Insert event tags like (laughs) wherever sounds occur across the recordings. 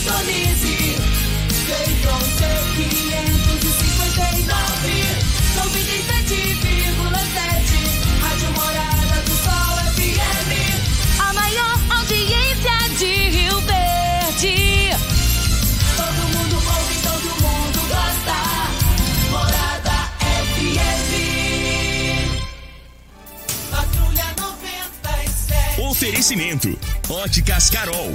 sintonize. Feitron C559, 97,7. Rádio Morada do Sol FM. A maior audiência de Rio Verde. Todo mundo ouve, todo mundo gosta. Morada FM. Patrulha 97. Oferecimento: Óticas Carol.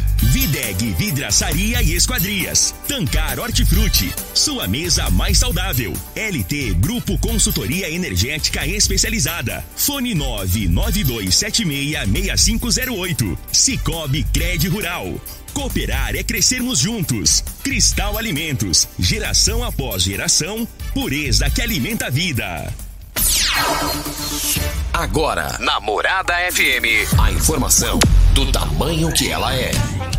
Videg Vidraçaria e Esquadrias. Tancar Hortifruti. Sua mesa mais saudável. LT Grupo Consultoria Energética Especializada. Fone 992766508. Cicobi Cred Rural. Cooperar é crescermos juntos. Cristal Alimentos. Geração após geração. Pureza que alimenta a vida. Agora, na Morada FM, a informação do tamanho que ela é.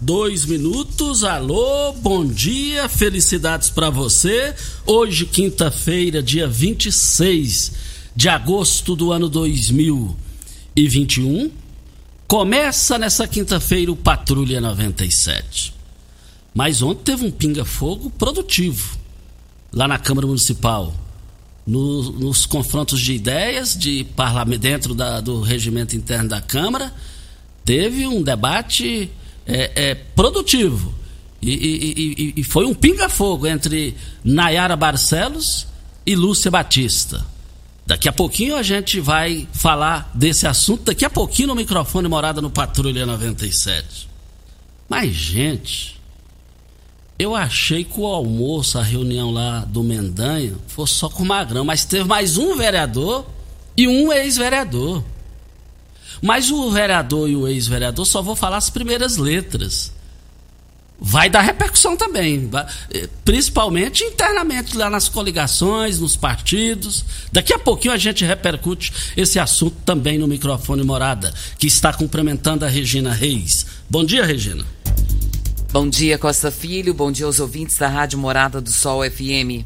dois minutos. Alô, bom dia, felicidades para você. Hoje, quinta-feira, dia 26 de agosto do ano 2021. Começa nessa quinta-feira o Patrulha 97. Mas ontem teve um pinga-fogo produtivo lá na Câmara Municipal. No- nos confrontos de ideias de parlamento dentro da- do regimento interno da Câmara teve um debate é, é, produtivo. E, e- e- e- foi um pinga-fogo entre Nayara Barcelos e Lúcia Batista. Daqui a pouquinho a gente vai falar desse assunto, daqui a pouquinho no microfone Morada no Patrulha 97. Mas, gente, eu achei que o almoço, a reunião lá do Mendanha, fosse só com o Magrão, mas teve mais um vereador e um ex-vereador. Mas o vereador e o ex-vereador só vou falar as primeiras letras. Vai dar repercussão também, eh, principalmente internamente lá nas coligações, nos partidos. Daqui a pouquinho a gente repercute esse assunto também no microfone Morada, que está cumprimentando a Regina Reis. Bom dia, Regina. Bom dia, Costa Filho. Bom dia aos ouvintes da Rádio Morada do Sol FM.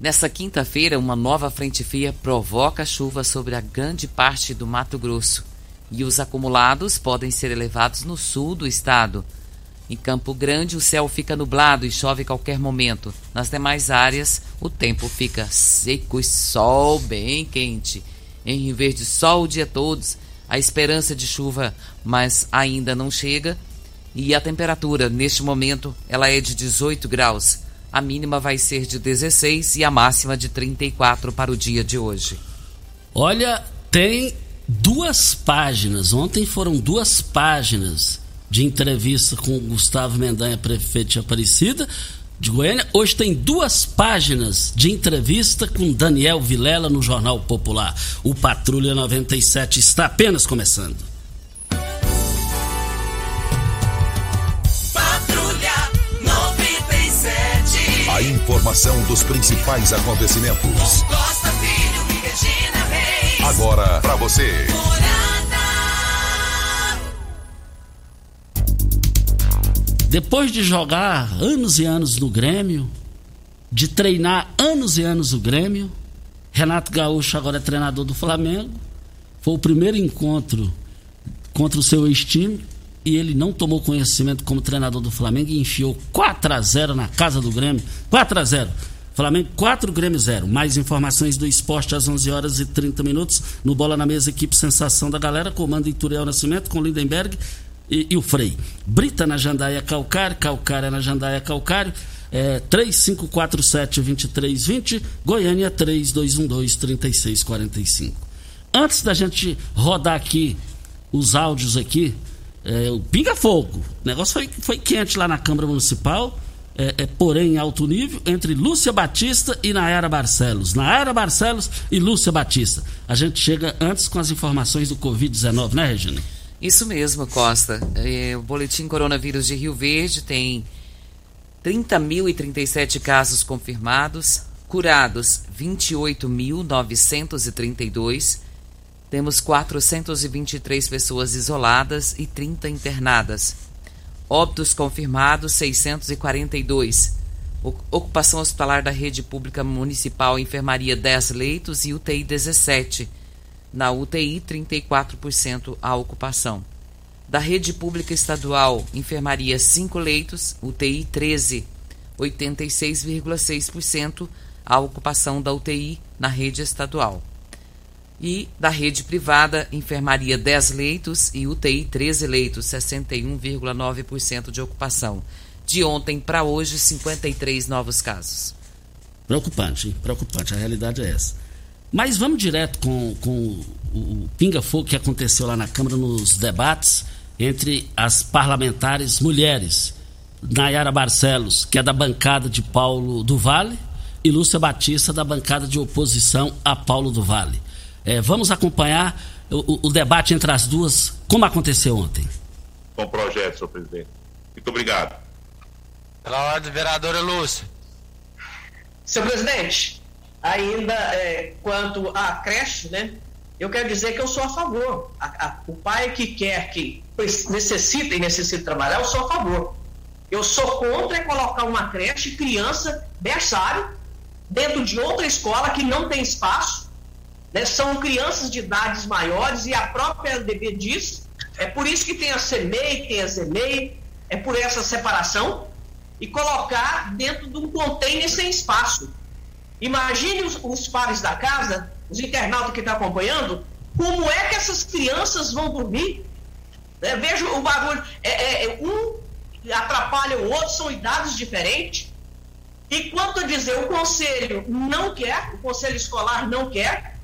Nessa quinta-feira, uma nova frente fria provoca chuva sobre a grande parte do Mato Grosso. E os acumulados podem ser elevados no sul do estado. Em Campo Grande, o céu fica nublado e chove a qualquer momento. Nas demais áreas, o tempo fica seco e sol bem quente. Em Rio Verde, sol o dia todo. A esperança de chuva, mas ainda não chega. E a temperatura, neste momento, ela é de 18 graus. A mínima vai ser de 16 e a máxima de 34 para o dia de hoje. Olha, tem duas páginas. Ontem foram duas páginas de entrevista com o Gustavo Mendanha, prefeito de Aparecida, de Goiânia. Hoje tem duas páginas de entrevista com Daniel Vilela no Jornal Popular. O Patrulha 97 está apenas começando. Patrulha 97. A informação dos principais acontecimentos. Costa Filho e Regina. Agora para você. Depois de jogar anos e anos no Grêmio, de treinar anos e anos o Grêmio, Renato Gaúcho agora é treinador do Flamengo. Foi o primeiro encontro contra o seu ex-time, e ele não tomou conhecimento como treinador do Flamengo e enfiou 4 a 0 na casa do Grêmio. 4 a 0 Flamengo 4, Grêmio 0. Mais informações do esporte às 11 horas e 30 minutos. No Bola na Mesa, equipe Sensação da Galera, comando Ituriel Nascimento com Lindenberg e, e o Frei. Brita na Jandaia Calcário, Calcária na Jandaia Calcário. É, 3547-2320, Goiânia 3212-3645. Antes da gente rodar aqui os áudios aqui, é, o Pinga Fogo. O negócio foi, foi quente lá na Câmara Municipal é, é, porém em alto nível, entre Lúcia Batista e Nayara Barcelos. Nayara Barcelos e Lúcia Batista. A gente chega antes com as informações do Covid-19, né, Regina? Isso mesmo, Costa. É, o boletim coronavírus de Rio Verde tem 30.037 casos confirmados, curados 28.932. Temos 423 pessoas isoladas e 30 internadas. Óbitos confirmados 642. Ocupação hospitalar da rede pública municipal, enfermaria 10 leitos e UTI 17. Na UTI, 34% a ocupação. Da rede pública estadual, enfermaria 5 leitos, UTI 13. 86,6% a ocupação da UTI na rede estadual e da rede privada, enfermaria 10 leitos e UTI 13 leitos, 61,9% de ocupação. De ontem para hoje, 53 novos casos. Preocupante, hein? preocupante, a realidade é essa. Mas vamos direto com, com o pinga-fogo que aconteceu lá na Câmara nos debates entre as parlamentares mulheres. Nayara Barcelos, que é da bancada de Paulo do Vale, e Lúcia Batista, da bancada de oposição a Paulo do Vale. É, vamos acompanhar o, o, debate entre as duas, como aconteceu ontem. Bom projeto, senhor presidente. Muito obrigado. Pela ordem, vereadora Lúcia. Senhor presidente, ainda é, quanto à creche, né? Eu quero dizer que eu sou a favor. A, a, o pai que quer que necessita e necessita trabalhar, eu sou a favor. Eu sou contra colocar uma creche, criança, berçário, dentro de outra escola que não tem espaço né? São crianças de idades maiores e a própria LDB diz, é por isso que tem a CEMEI, tem a ZEMEI, é por essa separação, e colocar dentro de um container sem espaço. Imagine os, os pares da casa, os internautas que estão acompanhando, como é que essas crianças vão dormir? É, veja o barulho, é, é, é, um atrapalha o outro, são idades diferentes. E quanto a dizer, o conselho não quer, o conselho escolar não quer,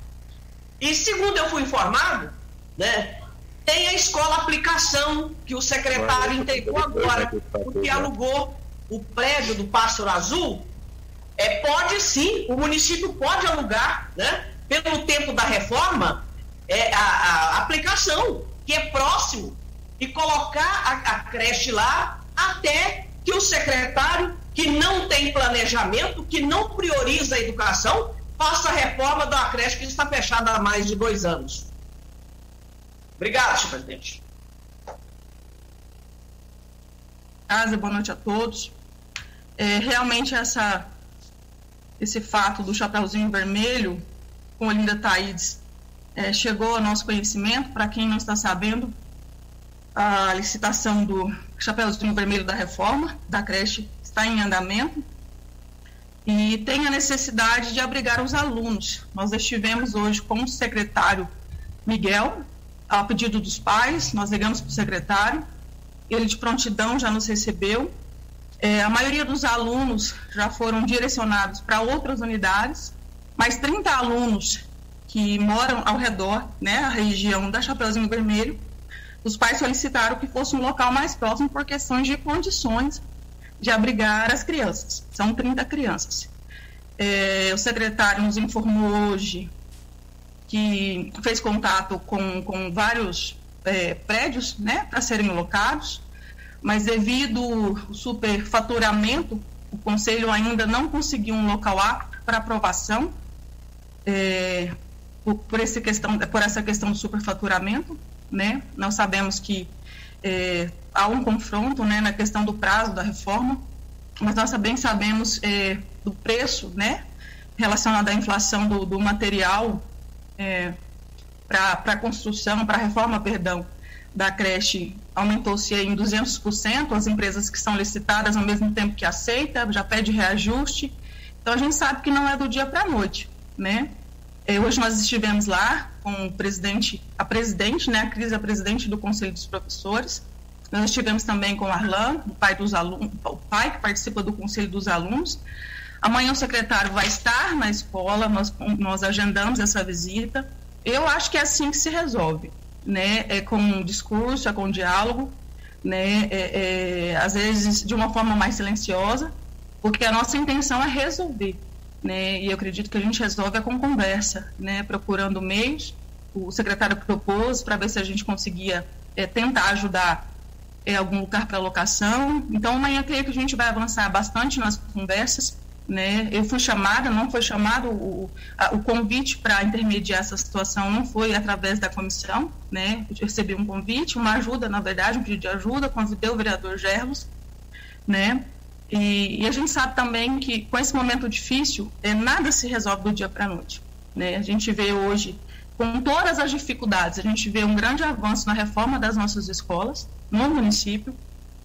e segundo eu fui informado, né, tem a escola aplicação que o secretário entregou agora, porque alugou o prédio do Pássaro Azul. É, pode sim, o município pode alugar, né, pelo tempo da reforma, é, a, a aplicação, que é próximo, e colocar a, a creche lá até que o secretário, que não tem planejamento, que não prioriza a educação, faça a reforma da creche que está fechada há mais de dois anos. Obrigado, senhor presidente. Casa, boa noite a todos. É, realmente essa, esse fato do Chapeuzinho Vermelho com Olinda Taides é, chegou ao nosso conhecimento. Para quem não está sabendo, a licitação do Chapeuzinho Vermelho da reforma da creche está em andamento e tem a necessidade de abrigar os alunos. Nós estivemos hoje com o secretário Miguel, a pedido dos pais, nós ligamos para o secretário, ele de prontidão já nos recebeu. É, a maioria dos alunos já foram direcionados para outras unidades, mas 30 alunos que moram ao redor, né, a região da Chapeuzinho Vermelho, os pais solicitaram que fosse um local mais próximo por questões de condições de abrigar as crianças. São 30 crianças. É, o secretário nos informou hoje que fez contato com, com vários é, prédios né, para serem locados, mas devido ao superfaturamento, o Conselho ainda não conseguiu um local apto para aprovação é, por, por, essa questão, por essa questão do superfaturamento. Né? Nós sabemos que é, há um confronto né, na questão do prazo da reforma, mas nós também sabemos é, do preço, né, relacionado à inflação do, do material é, para a construção, para a reforma, perdão, da creche aumentou-se em 200%, as empresas que são licitadas ao mesmo tempo que aceita, já pede reajuste. Então a gente sabe que não é do dia para a noite, né? É, hoje nós estivemos lá com o presidente, a presidente, né, a Cris, a presidente do Conselho dos Professores. Nós estivemos também com o Arlan, o pai dos alunos, o pai que participa do Conselho dos Alunos. Amanhã o secretário vai estar na escola, nós, nós agendamos essa visita. Eu acho que é assim que se resolve, né? É com um discurso, é com um diálogo, né? É, é, às vezes de uma forma mais silenciosa, porque a nossa intenção é resolver né? E eu acredito que a gente resolve é com conversa, né? Procurando meios. O secretário propôs para ver se a gente conseguia é, tentar ajudar é, algum lugar para locação. Então, amanhã creio que a gente vai avançar bastante nas conversas. Né? Eu fui chamada, não foi chamado o, a, o convite para intermediar essa situação, não foi através da comissão, né? Eu recebi um convite, uma ajuda, na verdade, um pedido de ajuda, convidei o vereador Gerlos, né? E, e, a gente sabe também que com esse momento difícil, é, nada se resolve do dia para a noite. Né? A gente vê hoje, com todas as dificuldades, a gente vê um grande avanço na reforma das nossas escolas no município,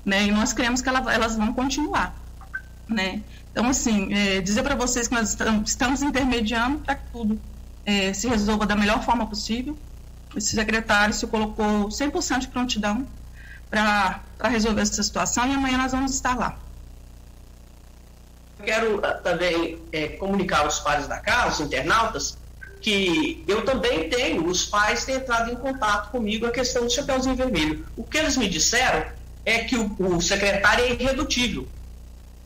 né? e nós queremos que ela, elas vão continuar. Né? Então, assim, é, dizer para vocês que nós estamos intermediando para que tudo é, se resolva da melhor forma possível. Esse secretário se colocou 100% de prontidão para resolver essa situação e amanhã nós vamos estar lá quero uh, também é, comunicar aos pais da casa, os internautas, que eu também tenho, os pais têm entrado em contato comigo a questão do Chapeuzinho Vermelho. O que eles me disseram é que o, o secretário é irredutível.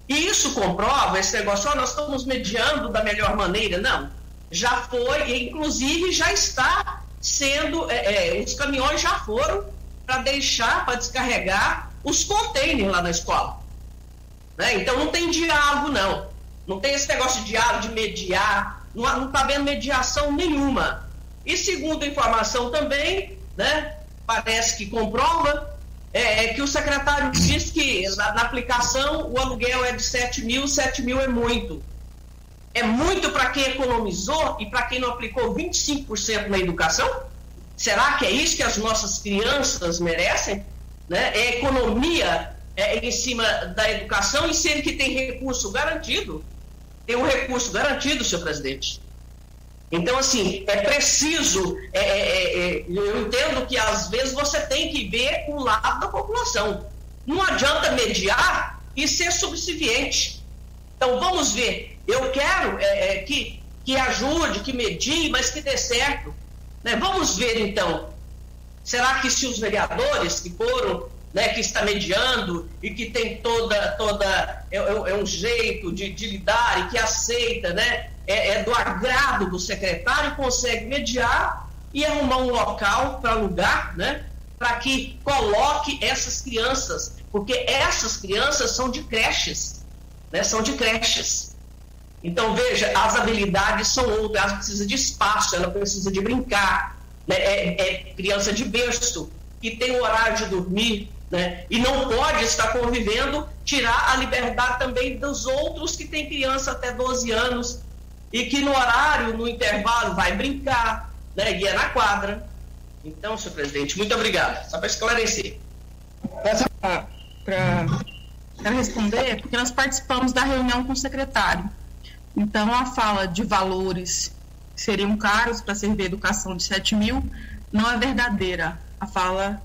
E isso comprova esse negócio, oh, nós estamos mediando da melhor maneira. Não, já foi, inclusive já está sendo, é, é, os caminhões já foram para deixar, para descarregar os contêineres lá na escola. Né? Então não tem diálogo, não. Não tem esse negócio de diálogo, de mediar. Não está havendo mediação nenhuma. E segundo a informação também, né, parece que comprova, é, é que o secretário disse que na, na, aplicação o aluguel é de 7 mil, 7 mil é muito. É muito para quem economizou e para quem não aplicou 25% na educação? Será que é isso que as nossas crianças merecem? Né? É economia é, em cima da educação e sendo que tem recurso garantido. Tem um recurso garantido, senhor presidente. Então, assim, é preciso. É, é, é, é eu entendo que às vezes você tem que ver o lado da população. Não adianta mediar e ser subserviente. Então, vamos ver. Eu quero é, que, que ajude, que medie, mas que dê certo. Né? Vamos ver, então. Será que se os vereadores que foram né, que está mediando e que tem toda, toda é, é, é um jeito de, de, lidar e que aceita, né, é, é, do agrado do secretário, consegue mediar e arrumar um local para alugar, né, para que coloque essas crianças, porque essas crianças são de creches, né, são de creches. Então, veja, as habilidades são outras, ela precisa de espaço, ela precisa de brincar, né, é, é criança de berço, que tem o horário de dormir, né? E não pode estar convivendo, tirar a liberdade também dos outros que têm criança até 12 anos e que no horário, no intervalo, vai brincar, né? E é na quadra. Então, senhor presidente, muito obrigado. Só para esclarecer. Para responder, porque nós participamos da reunião com o secretário. Então, a fala de valores seriam caros para servir educação de 7 mil não é verdadeira. A fala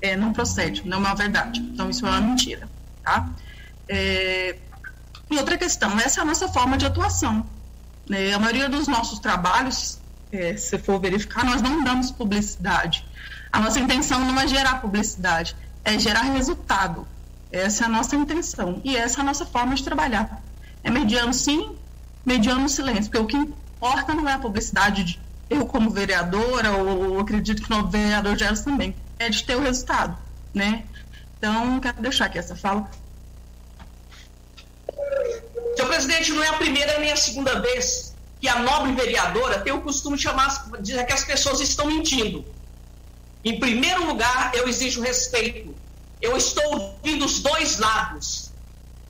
é, não procede, não é uma verdade. Então, isso é uma mentira. Tá? É, e outra questão, essa é a nossa forma de atuação. Né? A maioria dos nossos trabalhos, é, se for verificar, nós não damos publicidade. A nossa intenção não é gerar publicidade, é gerar resultado. Essa é a nossa intenção. E essa é a nossa forma de trabalhar. É mediano sim, mediano silêncio, porque o que importa não é a publicidade de eu como vereadora, ou acredito que o vereador Geros também é de ter o resultado, né? Então, quero deixar aqui essa fala. Senhor presidente, não é a primeira nem a segunda vez que a nobre vereadora tem o costume de chamar, dizer que as pessoas estão mentindo. Em primeiro lugar, eu exijo respeito. Eu estou ouvindo os dois lados.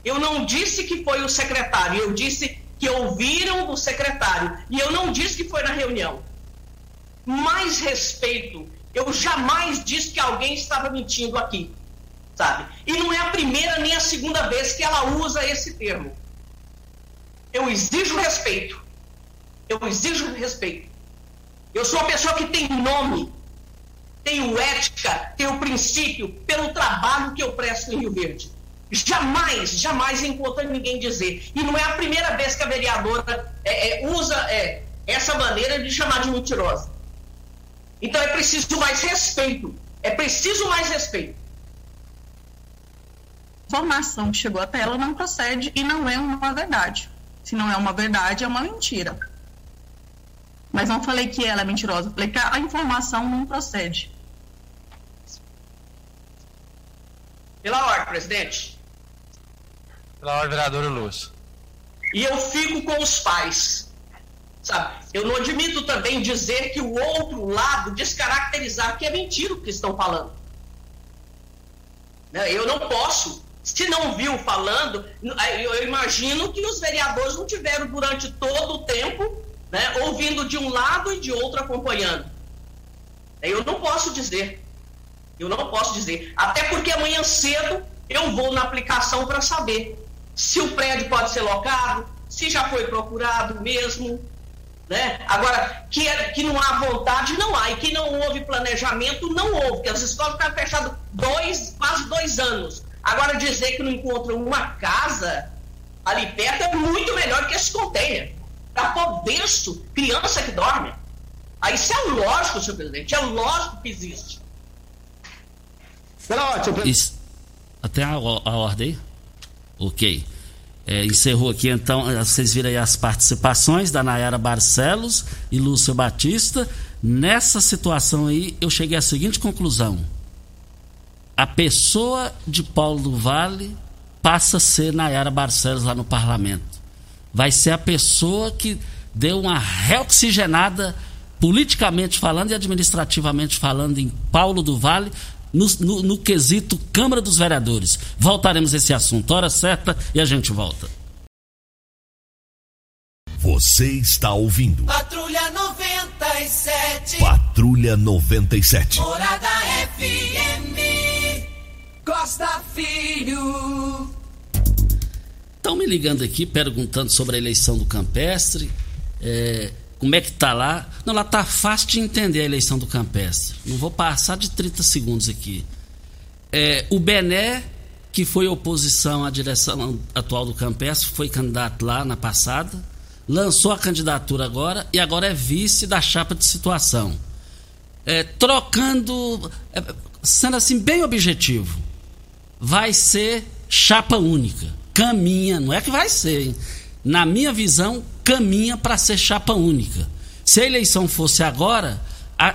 Eu não disse que foi o secretário, eu disse que ouviram do secretário. E eu não disse que foi na reunião. Mais respeito Eu jamais disse que alguém estava mentindo aqui, sabe? E não é a primeira nem a segunda vez que ela usa esse termo. Eu exijo respeito. Eu exijo respeito. Eu sou uma pessoa que tem nome, tenho ética, tenho princípio pelo trabalho que eu presto em Rio Verde. Jamais, jamais encontrei ninguém dizer. E não é a primeira vez que a vereadora é, é, usa é, essa maneira de chamar de mentirosa. Então é preciso mais respeito. É preciso mais respeito. A informação que chegou até ela não procede e não é uma verdade. Se não é uma verdade, é uma mentira. Mas não falei que ela é mentirosa, falei que a informação não procede. Pela ordem, presidente. Pela ordem, vereadora Lúcio. E eu fico com os pais. Sabe? Eu não admito também dizer que o outro lado descaracterizar que é mentira o que estão falando. Né? Eu não posso. Se não viu falando, eu imagino que os vereadores não tiveram durante todo o tempo né, ouvindo de um lado e de outro acompanhando. Eu não posso dizer. Eu não posso dizer. Até porque amanhã cedo eu vou na aplicação para saber se o prédio pode ser locado, se já foi procurado mesmo. Né? Agora, que, é, que não há vontade, não há. E que não houve planejamento, não houve. Porque as escolas ficaram fechadas dois, quase dois anos. Agora, dizer que não encontra uma casa ali perto é muito melhor que esse container. Está todo denso, criança que dorme. Aí isso é lógico, senhor presidente. É lógico que existe. Isso. Até a, a ordem? Ok. É, encerrou aqui então, eh, vocês viram aí as participações da Nayara Barcelos e Lúcio Batista. Nessa situação aí, eu cheguei à seguinte conclusão: a pessoa de Paulo do Vale passa a ser Nayara Barcelos lá no parlamento. Vai ser a pessoa que deu uma reoxigenada politicamente falando e administrativamente falando em Paulo do Vale no, no, no, quesito Câmara dos Vereadores. Voltaremos a esse assunto, hora certa, e a gente volta. Você está ouvindo. Patrulha 97. Patrulha 97. Morada FM. Costa Filho. Estão me ligando aqui perguntando sobre a eleição do Campestre. É, como é que tá lá? Não, lá tá fácil de entender a eleição do Campestre. Não vou passar de 30 segundos aqui. É, o Bené, que foi oposição à direção atual do Campestre, foi candidato lá na passada, lançou a candidatura agora e agora é vice da chapa de situação. É, trocando, é, sendo assim bem objetivo, vai ser chapa única. Caminha, não é que vai ser, hein? Na minha visão, caminha para ser chapa única. Se a eleição fosse agora,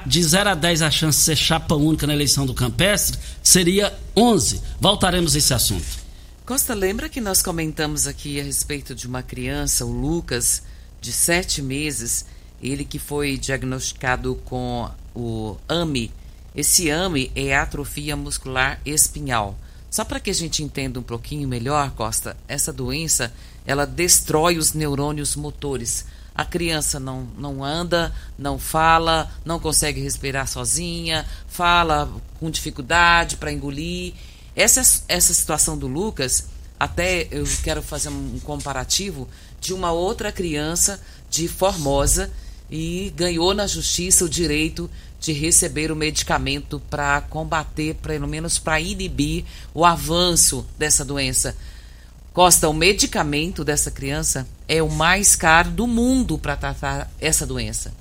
de 0 a 10 a chance de ser chapa única na eleição do Campestre seria 11. Voltaremos a esse assunto. Costa, lembra que nós comentamos aqui a respeito de uma criança, o Lucas, de 7 meses, ele que foi diagnosticado com o AMI. Esse AMI é atrofia muscular espinhal. Só para que a gente entenda um pouquinho melhor, Costa, essa doença ela destrói os neurônios motores. A criança não, não anda, não fala, não consegue respirar sozinha, fala com dificuldade para engolir. Essa, essa situação do Lucas, até eu quero fazer um comparativo de uma outra criança de Formosa e ganhou na justiça o direito de receber o medicamento para combater, pelo menos para inibir o avanço dessa doença. Costa, o medicamento dessa criança é o mais caro do mundo para tratar essa doença.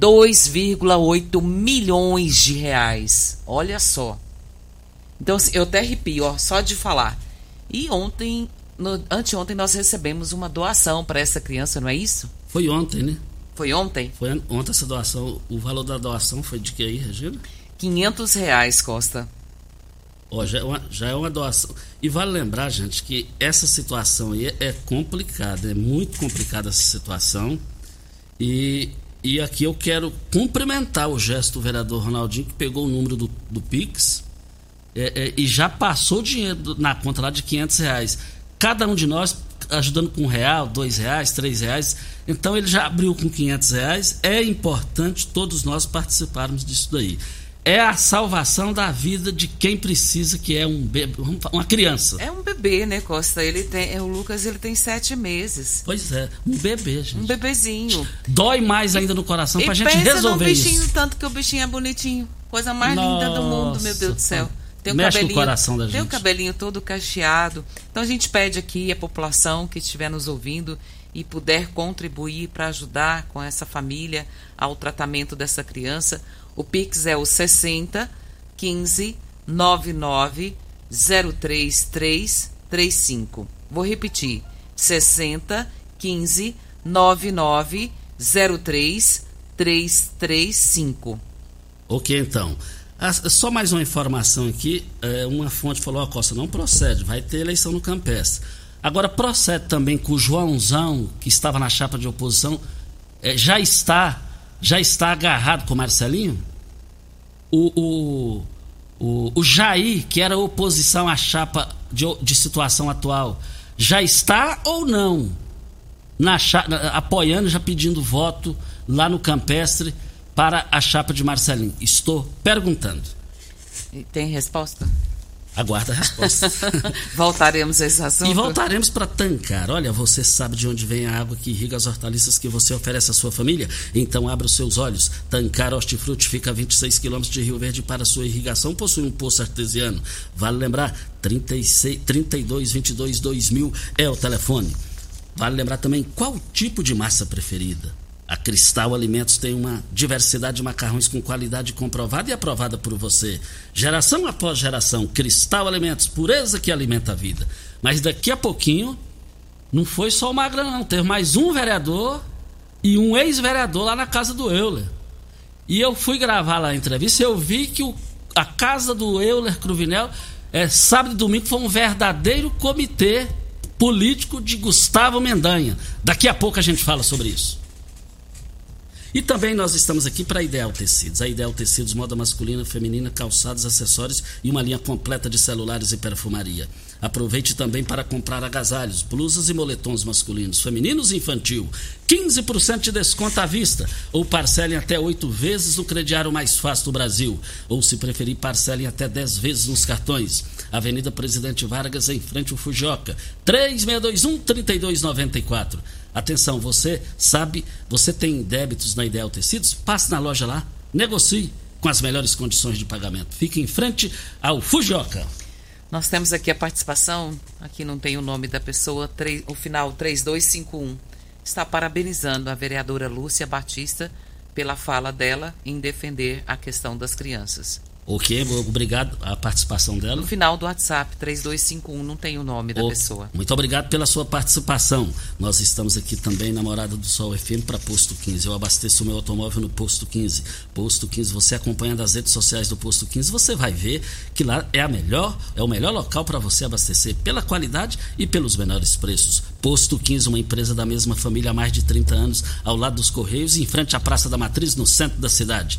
2,8 milhões de reais. Olha só. Então, assim, eu até arrepio, ó, só de falar. E ontem, no, anteontem, nós recebemos uma doação para essa criança, não é isso? Foi ontem, né? Foi ontem? Foi ontem essa doação. O valor da doação foi de que aí, Regina? 500 reais, Costa. Ó, já, é uma, já é uma doação. E vale lembrar, gente, que essa situação aí é, complicada, é muito complicada essa situação. E, e aqui eu quero cumprimentar o gesto do vereador Ronaldinho, que pegou o número do, do Pix é, é, e já passou dinheiro na conta lá de 500 reais. Cada um de nós ajudando com um real, dois reais, três reais. Então ele já abriu com 500 reais. É importante todos nós participarmos disso daí. É a salvação da vida de quem precisa, que é um bebê, uma criança. É um bebê, né, Costa? Ele tem, o Lucas ele tem sete meses. Pois é, um bebê, gente. Um bebezinho. Dói mais ainda no coração e pra gente resolver no bichinho, isso. tanto que o bichinho é bonitinho. Coisa mais linda do mundo, meu Deus do céu. Tem o Mexe cabelinho, coração da tem o gente. cabelinho todo cacheado. Então a gente pede aqui a população que estiver nos ouvindo e puder contribuir para ajudar com essa família ao tratamento dessa criança. O Pix é o 60 15 99 033 35. Vou repetir: 60 15 99 03 335. Ok, então. Ah, Só mais uma informação aqui. é, uma fonte falou: Ó, Costa, não procede, vai ter eleição no Campestre. Agora, procede também que o Joãozão, que estava na chapa de oposição, é, já está já está agarrado com o Marcelinho? O, o, o, o Jair, que era oposição à chapa de, de situação atual, já está ou não na- apoiando, já pedindo voto lá no Campestre para a chapa de Marcelinho? Estou perguntando. E Tem resposta? Aguarda a resposta. (laughs) Voltaremos a esse assunto. E voltaremos para Tancar. Olha, você sabe de onde vem a água que irriga as hortaliças que você oferece à sua família? Então abra os seus olhos. Tancar Hortifruti fica a 26 quilômetros de Rio Verde para sua irrigação. Possui um poço artesiano. Vale lembrar, 36, 32 22 2000 é o telefone. Vale lembrar também qual tipo de massa preferida. A Cristal Alimentos tem uma diversidade de macarrões com qualidade comprovada e aprovada por você. Geração após geração, Cristal Alimentos, pureza que alimenta a vida. Mas daqui a pouquinho, não foi só o Magrão, não. Teve mais um vereador e um ex-vereador lá na casa do Euler. E eu fui gravar lá a entrevista e eu vi que o- a casa do Euler Cruvinel, é, sábado e domingo, foi um verdadeiro comitê político de Gustavo Mendanha. Daqui a pouco a gente fala sobre isso. E também nós estamos aqui para a Ideal Tecidos. A Ideal Tecidos, moda masculina, feminina, calçados, acessórios e uma linha completa de celulares e perfumaria. Aproveite também para comprar agasalhos, blusas e moletons masculinos, femininos e infantil. 15% de desconto à vista. Ou parcelem até oito vezes no crediário mais fácil do Brasil. Ou, se preferir, parcelem até 10 vezes nos cartões. Avenida Presidente Vargas, em frente ao Fujoca. 3621-3294. Atenção, você sabe, você tem débitos na Ideal Tecidos? Passe na loja lá, negocie com as melhores condições de pagamento. Fique em frente ao Fujoca. Nós temos aqui a participação, aqui não tem o nome da pessoa, o final 3251. Está parabenizando a vereadora Lúcia Batista pela fala dela em defender a questão das crianças. Ok, obrigado a participação dela. No final do WhatsApp 3251 não tem o nome da pessoa. Muito obrigado pela sua participação. Nós estamos aqui também na Morada do Sol FM para Posto 15. Eu abasteço o meu automóvel no Posto 15. Posto 15, você acompanhando as redes sociais do Posto 15, você vai ver que lá é a melhor, é o melhor local para você abastecer pela qualidade e pelos menores preços. Posto 15, uma empresa da mesma família há mais de 30 anos, ao lado dos Correios, em frente à Praça da Matriz, no centro da cidade.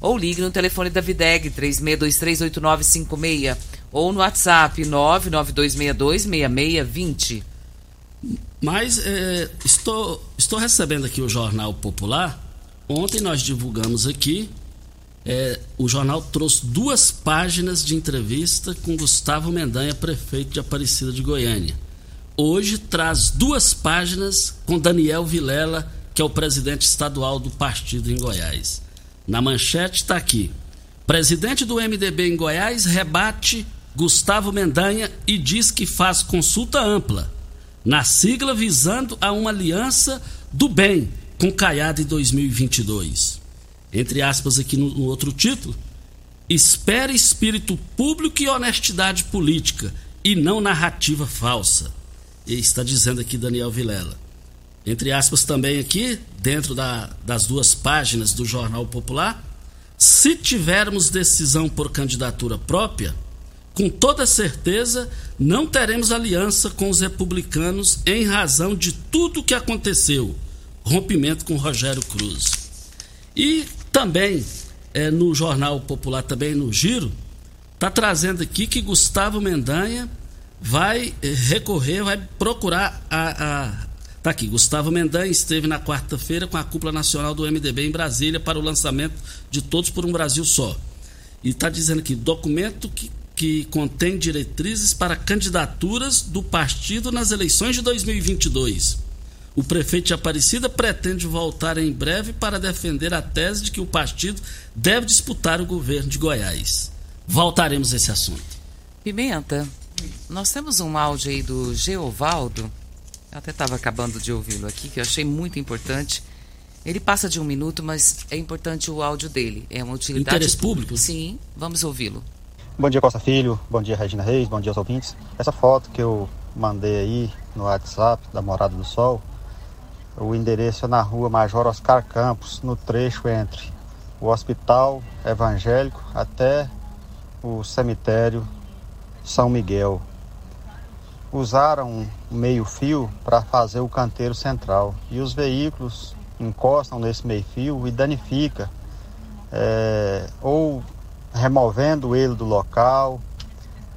Ou ligue no telefone da Videg 36238956 ou no WhatsApp 992626620. Mas é, estou, estou recebendo aqui o Jornal Popular. Ontem nós divulgamos aqui. é, o jornal trouxe duas páginas de entrevista com Gustavo Mendanha, prefeito de Aparecida de Goiânia. Hoje traz duas páginas com Daniel Vilela, que é o presidente estadual do partido em Goiás. Na manchete está aqui: presidente do MDB em Goiás rebate Gustavo Mendanha e diz que faz consulta ampla na sigla visando a uma aliança do bem com Caiado em 2022. Entre aspas, aqui no, no outro título: espere espírito público e honestidade política e não narrativa falsa. E está dizendo aqui Daniel Vilela. Entre aspas, também aqui, dentro da- das duas páginas do Jornal Popular, Se tivermos decisão por candidatura própria, com toda certeza não teremos aliança com os republicanos em razão de tudo o que aconteceu. Rompimento com Rogério Cruz. E também é, no Jornal Popular, também no Giro, está trazendo aqui que Gustavo Mendanha vai eh, recorrer, vai procurar a. Tá aqui, Gustavo Mendanha esteve na quarta-feira com a cúpula nacional do MDB em Brasília para o lançamento de Todos por um Brasil Só. E está dizendo aqui, documento que, que contém diretrizes para candidaturas do partido nas eleições de 2022. O prefeito de Aparecida pretende voltar em breve para defender a tese de que o partido deve disputar o governo de Goiás. Voltaremos a esse assunto. Pimenta, nós temos um áudio aí do Geovaldo. Até estava acabando de ouvi-lo aqui, que eu achei muito importante. Ele passa de um minuto, mas é importante o áudio dele. É uma utilidade. Interesse público? Sim, vamos ouvi-lo. Bom dia, Costa Filho. Bom dia, Regina Reis. Bom dia aos ouvintes. Essa foto que eu mandei aí no WhatsApp da Morada do Sol, o endereço é na rua Major Oscar Campos, no trecho entre o Hospital Evangélico até o cemitério São Miguel. Usaram meio-fio para fazer o canteiro central e os veículos encostam nesse meio-fio e danifica, é, ou removendo ele do local,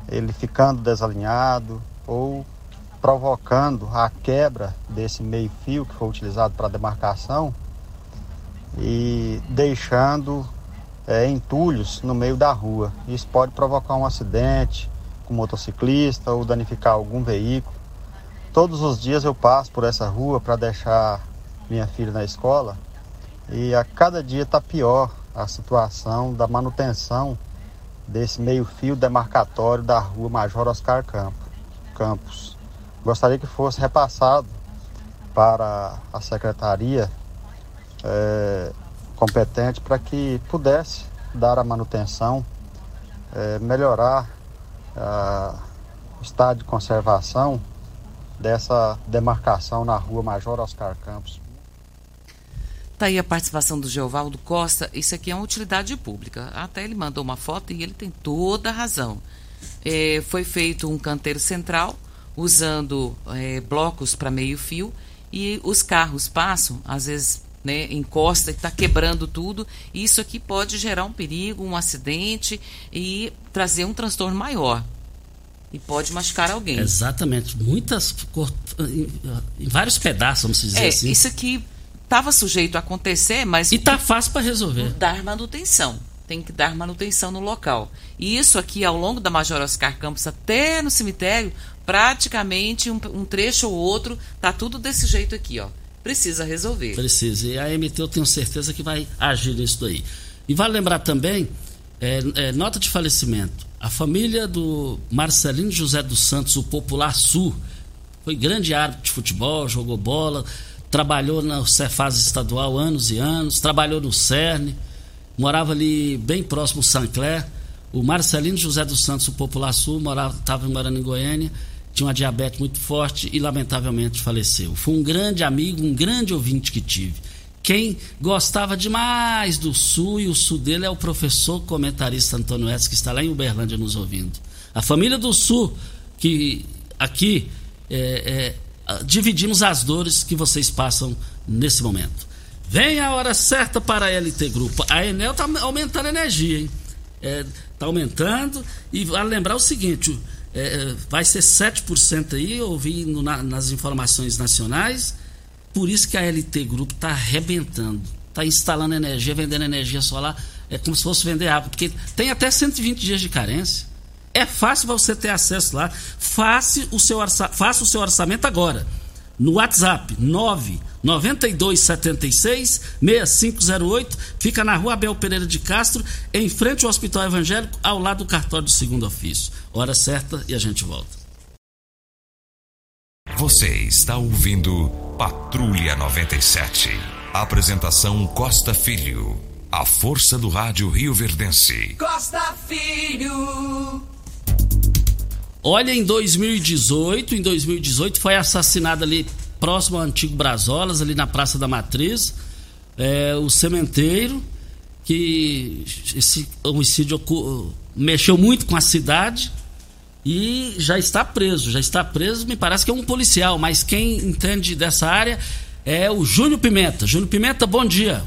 ele ficando desalinhado, ou provocando a quebra desse meio-fio que foi utilizado para demarcação e deixando é, entulhos no meio da rua. Isso pode provocar um acidente com motociclista ou danificar algum veículo. Todos os dias eu passo por essa rua para deixar minha filha na escola e a cada dia está pior a situação da manutenção desse meio-fio demarcatório da rua Major Oscar Campos. Gostaria que fosse repassado para a secretaria é, competente para que pudesse dar a manutenção, é, melhorar o estado de conservação dessa demarcação na rua Major Oscar Campos. Está aí a participação do Geovaldo Costa. Isso aqui é uma utilidade pública. Até ele mandou uma foto e ele tem toda a razão. É, foi feito um canteiro central usando é, blocos para meio fio e os carros passam, às vezes né, encosta e está quebrando tudo. E isso aqui pode gerar um perigo, um acidente e trazer um transtorno maior. E pode machucar alguém. Exatamente. Muitas. Em vários pedaços, vamos dizer é, assim. Isso aqui estava sujeito a acontecer, mas. E está fácil para resolver. Dar manutenção. Tem que dar manutenção no local. E isso aqui, ao longo da Major Oscar Campos até no cemitério, praticamente um, um trecho ou outro, tá tudo desse jeito aqui, ó precisa resolver. Precisa. E a MT eu tenho certeza que vai agir nisso daí. E vale lembrar também, é, é, nota de falecimento. A família do Marcelino José dos Santos, o Popular Sul, foi grande árbitro de futebol, jogou bola, trabalhou na Cefaz estadual anos e anos, trabalhou no CERN, morava ali bem próximo ao Sancler. O Marcelino José dos Santos, o Popular Sul, morava, estava morando em Goiânia tinha uma diabetes muito forte e lamentavelmente faleceu. Foi um grande amigo, um grande ouvinte que tive. Quem gostava demais do Sul e o Sul dele é o professor comentarista Antônio Edson, que está lá em Uberlândia nos ouvindo. A família do Sul, que aqui é, é, dividimos as dores que vocês passam nesse momento. Vem a hora certa para a LT Grupo. A Enel está aumentando a energia, hein? Está é, tá aumentando. E vale lembrar o seguinte: é, vai ser 7% aí, eu ouvi no, na, nas informações nacionais. Por isso que a LT Grupo está arrebentando. Está instalando energia, vendendo energia solar. É como se fosse vender água, porque tem até 120 dias de carência. É fácil você ter acesso lá. Faça o seu, orça, faça o seu orçamento agora. No WhatsApp 9 9276 6508. Fica na rua Abel Pereira de Castro, em frente ao Hospital Evangélico, ao lado do cartório do segundo ofício. Hora certa e a gente volta. Você está ouvindo Patrulha 97. Apresentação Costa Filho. A força do rádio Rio Verdense. Costa Filho. Olha, em 2018, em 2018 foi assassinado ali próximo ao antigo Brasolas, ali na Praça da Matriz, é, o cementeiro que esse homicídio mexeu muito com a cidade e já está preso. Já está preso, me parece que é um policial, mas quem entende dessa área é o Júnior Pimenta. Júnior Pimenta, bom dia.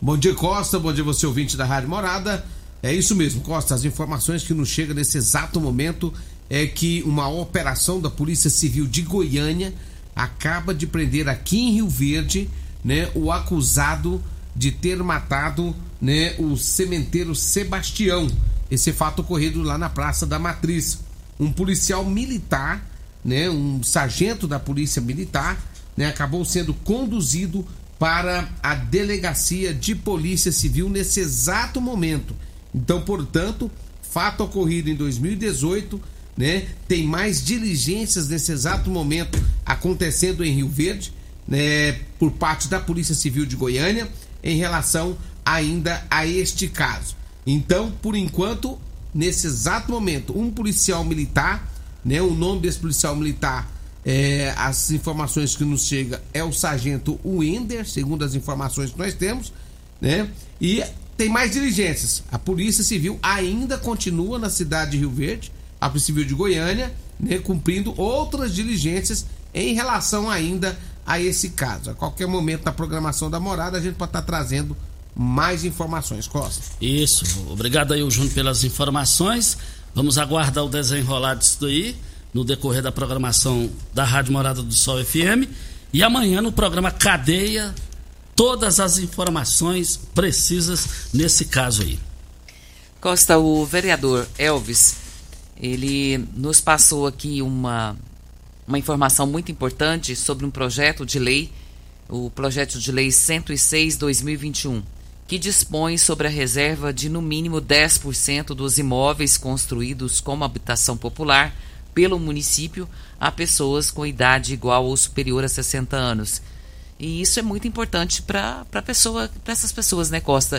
Bom dia, Costa. Bom dia, você ouvinte da Rádio Morada. É isso mesmo, Costa. As informações que nos chegam nesse exato momento é que uma operação da Polícia Civil de Goiânia acaba de prender aqui em Rio Verde, né, o acusado de ter matado, né, o sementeiro Sebastião. Esse fato ocorrido lá na Praça da Matriz. Um policial militar, né, um sargento da Polícia Militar, né, acabou sendo conduzido para a delegacia de Polícia Civil nesse exato momento. Então, portanto, fato ocorrido em 2018 né? Tem mais diligências nesse exato momento acontecendo em Rio Verde, né? Por parte da Polícia Civil de Goiânia em relação ainda a este caso. Então, por enquanto, nesse exato momento, um policial militar, né? O nome desse policial militar, é, as informações que nos chega é o sargento Wender, segundo as informações que nós temos, né? E tem mais diligências. A Polícia Civil ainda continua na cidade de Rio Verde a Polícia Civil de Goiânia, né, cumprindo outras diligências em relação ainda a esse caso. A qualquer momento da programação da morada, a gente pode estar trazendo mais informações. Costa. Isso. Obrigado aí, Júnior, pelas informações. Vamos aguardar o desenrolar disso daí no decorrer da programação da Rádio Morada do Sol FM. E amanhã no programa Cadeia, todas as informações precisas nesse caso aí. Costa, o vereador Elvis ele nos passou aqui uma, uma informação muito importante sobre um projeto de lei, o projeto de lei 106/2021, que dispõe sobre a reserva de no mínimo 10% dos imóveis construídos como habitação popular pelo município a pessoas com idade igual ou superior a 60 anos. E isso é muito importante para pessoa, essas pessoas, né, Costa?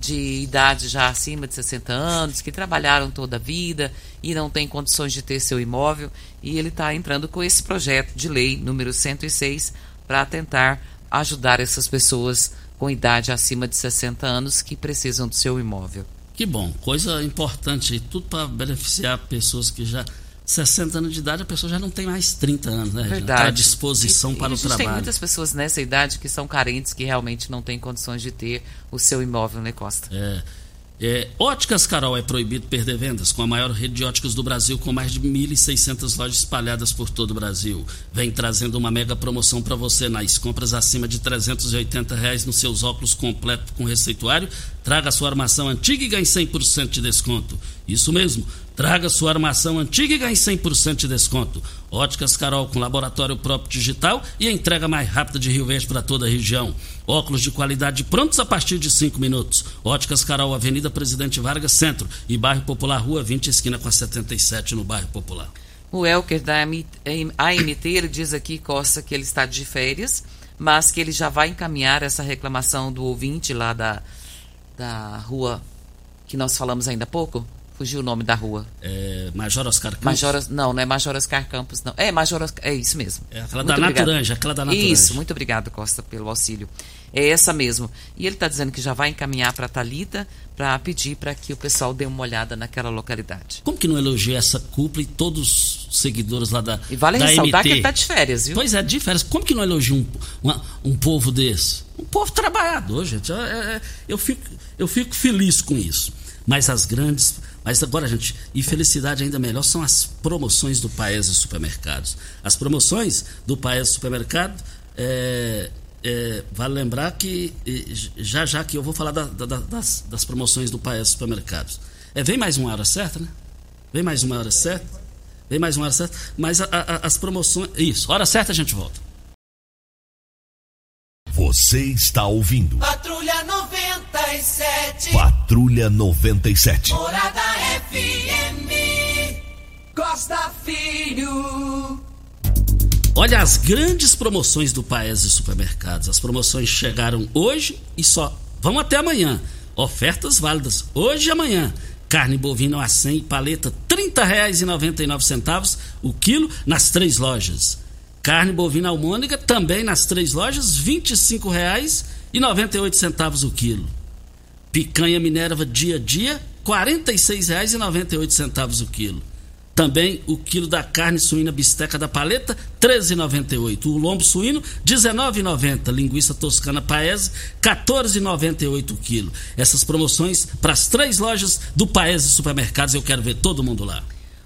de idade já acima de 60 anos, que trabalharam toda a vida e não têm condições de ter seu imóvel, e ele está entrando com esse projeto de lei número 106 para tentar ajudar essas pessoas com idade acima de 60 anos que precisam do seu imóvel. Que bom, coisa importante, tudo para beneficiar pessoas que já 60 anos de idade, a pessoa já não tem mais 30 anos, né? Verdade. Já tá à disposição e, para e o trabalho. Tem muitas pessoas nessa idade que são carentes, que realmente não têm condições de ter o seu imóvel, né, Costa? É. É, óticas Carol é proibido perder vendas com a maior rede de óticas do Brasil, com mais de 1.600 lojas espalhadas por todo o Brasil. Vem trazendo uma mega promoção para você nas compras acima de 380 reais nos seus óculos completo com receituário. Traga sua armação antiga e ganhe 100% de desconto. Isso mesmo. Traga sua armação antiga e ganhe 100% de desconto. Óticas Carol com laboratório próprio digital e entrega mais rápida de Rio Verde para toda a região. Óculos de qualidade prontos a partir de 5 minutos. Óticas Carol, Avenida Presidente Vargas Centro e Bairro Popular, Rua 20, esquina com a 77 no Bairro Popular. O Elker da AMT, ele diz aqui, Costa, que ele está de férias, mas que ele já vai encaminhar essa reclamação do ouvinte lá da, da rua que nós falamos ainda há pouco, Fugiu o nome da rua. É, Major Oscar Campos? Major, não, não é Major Oscar Campos, não. É Major Oscar, é isso mesmo. É aquela muito da obrigado. Naturanja, aquela da Naturanja. Isso, muito obrigado, Costa, pelo auxílio. É essa mesmo. E ele está dizendo que já vai encaminhar para a Thalita para pedir para que o pessoal dê uma olhada naquela localidade. Como que não elogia essa cúpula e todos os seguidores lá da E vale da ressaltar MT? que ele está de férias, viu? Pois é, de férias. Como que não elogia um, uma, um povo desse? Um povo trabalhador, gente. É, é, eu, fico, eu fico feliz com isso. Mas as grandes mas agora, gente, e felicidade ainda melhor são as promoções do Paese Supermercados. As promoções do Paese Supermercado, é, é, vale lembrar que já já que eu vou falar da, da, das, das, promoções do Paese Supermercados. É, vem mais uma hora certa, né? Vem mais uma hora certa. Vem mais uma hora certa. Mas a, a, as promoções. Isso, hora certa a gente volta. Você está ouvindo. Patrulha 97. Patrulha 97. Morada FM. Costa Filho. Olha as grandes promoções do Paese Supermercados. As promoções chegaram hoje e só vão até amanhã. Ofertas válidas hoje e amanhã. Carne bovina a 100 paleta R$ 30,99 o quilo nas três lojas. Carne bovina almôndega também nas três lojas, R$ 25,98 o quilo. Picanha Minerva dia a dia, R$ 46,98 o quilo. Também o quilo da carne suína bisteca da paleta, R$ 13,98. O lombo suíno, R$ 19,90. Linguiça toscana paese, R$ 14,98 o quilo. Essas promoções para as três lojas do Paese Supermercados, eu quero ver todo mundo lá.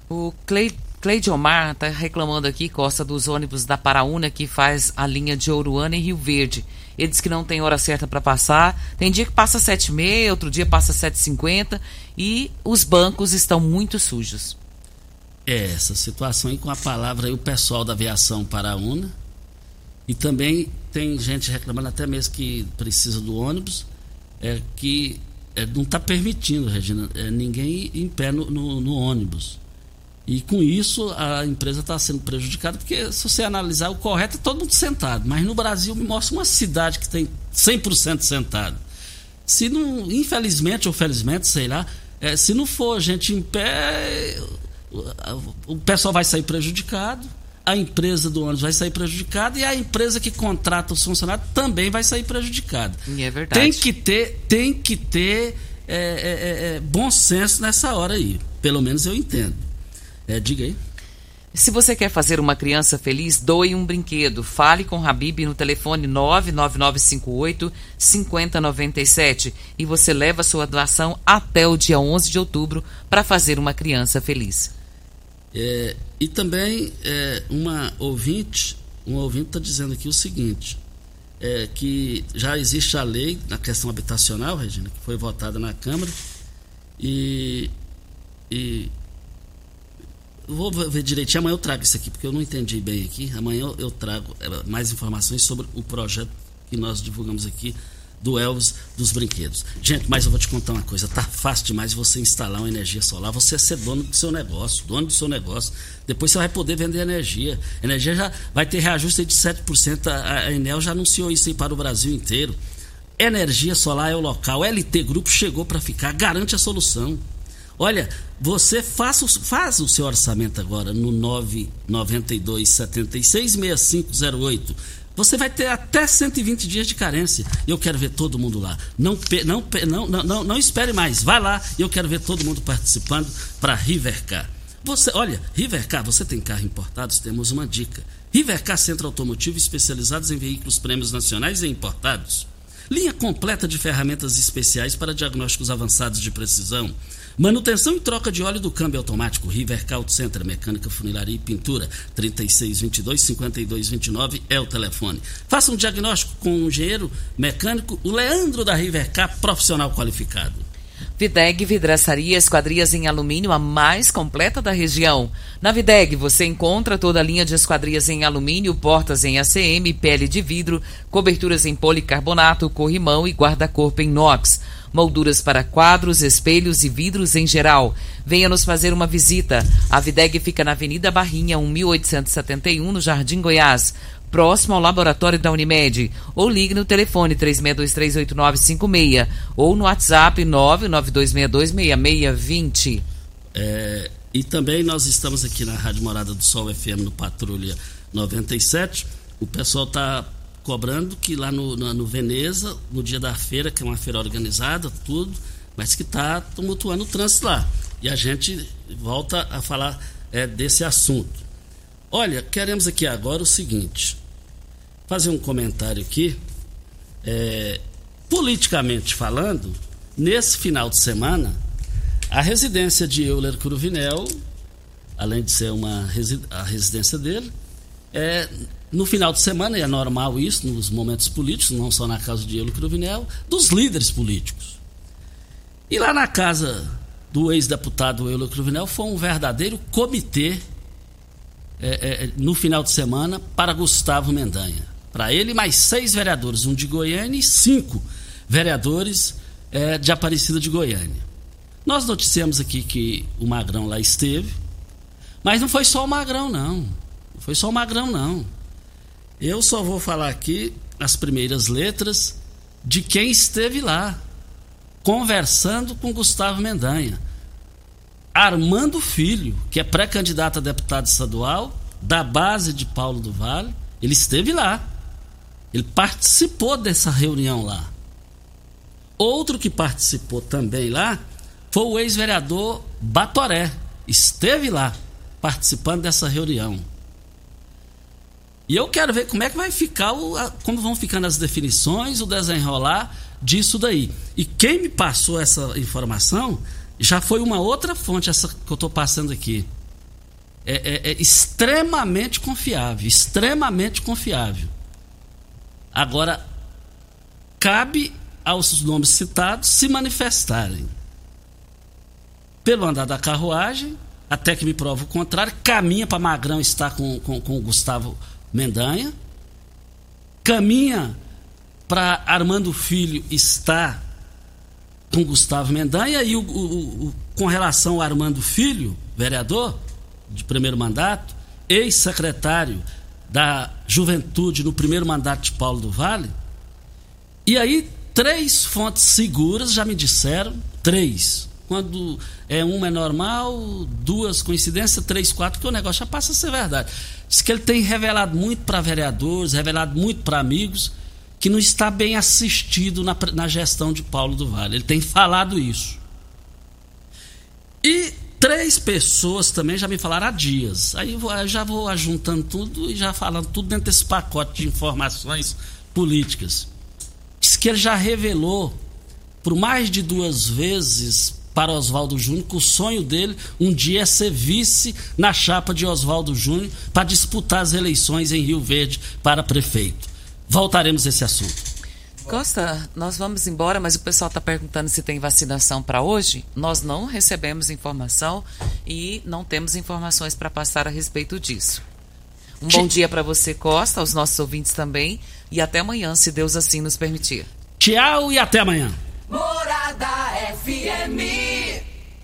O Clay Cleide Omar está reclamando aqui, Costa, dos ônibus da Paraúna que faz a linha de Ouruana e Rio Verde. Ele diz que não tem hora certa para passar. Tem dia que passa 7h30, outro dia passa 7h50 e os bancos estão muito sujos. É, essa situação aí com a palavra aí o pessoal da aviação Paraúna. E também tem gente reclamando até mesmo que precisa do ônibus, é que é, não está permitindo, Regina, é, ninguém em pé no, no, no ônibus. E com isso a empresa está sendo prejudicada, porque se você analisar o correto é todo mundo sentado. Mas no Brasil me mostra uma cidade que tem 100% sentado. Se não, infelizmente ou felizmente, sei lá, é, se não for gente em pé, o, pessoal vai sair prejudicado, a empresa do ônibus vai sair prejudicada e a empresa que contrata os funcionários também vai sair prejudicada. É verdade. Tem que ter, tem que ter é, é, é, é bom senso nessa hora aí. Pelo menos eu entendo. É, diga aí. Se você quer fazer uma criança feliz, doe um brinquedo. Fale com Habib no telefone 99958 5097 e você leva sua doação até o dia 11 de outubro para fazer uma criança feliz. É, e também é, uma ouvinte, um ouvinte está dizendo aqui o seguinte, é, que já existe a lei na questão habitacional, Regina, que foi votada na Câmara e, e vou ver direitinho, amanhã eu trago isso aqui, porque eu não entendi bem aqui. Amanhã eu trago é, mais informações sobre o projeto que nós divulgamos aqui do Elvis dos brinquedos. Gente, mas eu vou te contar uma coisa, tá fácil demais você instalar uma energia solar, você é ser dono do seu negócio, dono do seu negócio. Depois você vai poder vender energia. A energia já vai ter reajuste de 7%, a, a Enel já anunciou isso aí para o Brasil inteiro. Energia solar é o local. LT Grupo chegou para ficar, garante a solução. Olha, você faça, faz o seu orçamento agora no 992 76 6508. Você vai ter até 120 dias de carência. Eu quero ver todo mundo lá. Não, não, não, não, não espere mais. Vai lá e eu quero ver todo mundo participando para Rivercar. Você, olha, Rivercar, você tem carro importado? Temos uma dica. Rivercar Centro Automotivo especializados em veículos prêmios nacionais e importados. Linha completa de ferramentas especiais para diagnósticos avançados de precisão Manutenção e troca de óleo do câmbio automático Rivercar Auto Center, mecânica, funilaria e pintura. 3622-5229 é o telefone. Faça um diagnóstico com o um engenheiro mecânico, o Leandro da Rivercar, profissional qualificado. Videg Vidraçaria Esquadrias em Alumínio, a mais completa da região. Na Videg você encontra toda a linha de esquadrias em alumínio, portas em ACM, pele de vidro, coberturas em policarbonato, corrimão e guarda-corpo em inox molduras para quadros, espelhos e vidros em geral. Venha nos fazer uma visita. A Videg fica na Avenida Barrinha, 1871, no Jardim Goiás, próximo ao laboratório da Unimed. Ou ligue no telefone 36238956 ou no WhatsApp 992626620. É, e também nós estamos aqui na Rádio Morada do Sol FM no Patrulha 97. O pessoal está cobrando que lá no, no, no, Veneza, no dia da feira, que é uma feira organizada, tudo, mas que está tumultuando o trânsito lá. E a gente volta a falar é, desse assunto. Olha, queremos aqui agora o seguinte: fazer um comentário aqui. É, politicamente falando, nesse final de semana, a residência de Euler Cruvinel, além de ser uma a residência dele, é, no final de semana, e é normal isso nos momentos políticos, não só na casa de Eulo Cruvinel, dos líderes políticos. E lá na casa do ex-deputado Eulo Cruvinel foi um verdadeiro comitê é, é, no final de semana para Gustavo Mendanha. Para ele, mais seis vereadores, um de Goiânia e cinco vereadores é, de Aparecida de Goiânia. Nós noticiamos aqui que o Magrão lá esteve, mas não foi só o Magrão, não. Não foi só o Magrão, não. Eu só vou falar aqui as primeiras letras de quem esteve lá, conversando com Gustavo Mendanha. Armando Filho, que é pré-candidato a deputado estadual, da base de Paulo do Vale, ele esteve lá. Ele participou dessa reunião lá. Outro que participou também lá foi o ex-vereador Batoré. Esteve lá participando dessa reunião. E eu quero ver como é que vai ficar, o, a, como vão ficando as definições, o desenrolar disso daí. E quem me passou essa informação já foi uma outra fonte, essa que eu estou passando aqui. É, é, é extremamente confiável, extremamente confiável. Agora, cabe aos nomes citados se manifestarem. Pelo andar da carruagem, até que me prova o contrário, caminha para Magrão estar com, com, com o Gustavo Mendanha, caminha para Armando Filho estar com Gustavo Mendanha e o, o, o, com relação ao Armando Filho, vereador de primeiro mandato, ex-secretário da Juventude no primeiro mandato de Paulo do Vale. E aí, três fontes seguras já me disseram, três. Quando é uma é normal, duas coincidências, três, quatro, que o negócio já passa a ser verdade. Diz que ele tem revelado muito para vereadores, revelado muito para amigos, que não está bem assistido na, na gestão de Paulo do Vale. Ele tem falado isso. E três pessoas também já me falaram há dias. Aí eu já vou ajuntando tudo e já falando tudo dentro desse pacote de informações políticas. Diz que ele já revelou por mais de duas vezes para Oswaldo Júnior que o sonho dele um dia é ser vice na chapa de Oswaldo Júnior para disputar as eleições em Rio Verde para prefeito. Voltaremos a esse assunto. Costa, nós vamos embora, mas o pessoal está perguntando se tem vacinação para hoje. Nós não recebemos informação e não temos informações para passar a respeito disso. Um bom dia para você, Costa, aos nossos ouvintes também. E até amanhã, se Deus assim nos permitir. Tchau e até amanhã. Morada FM.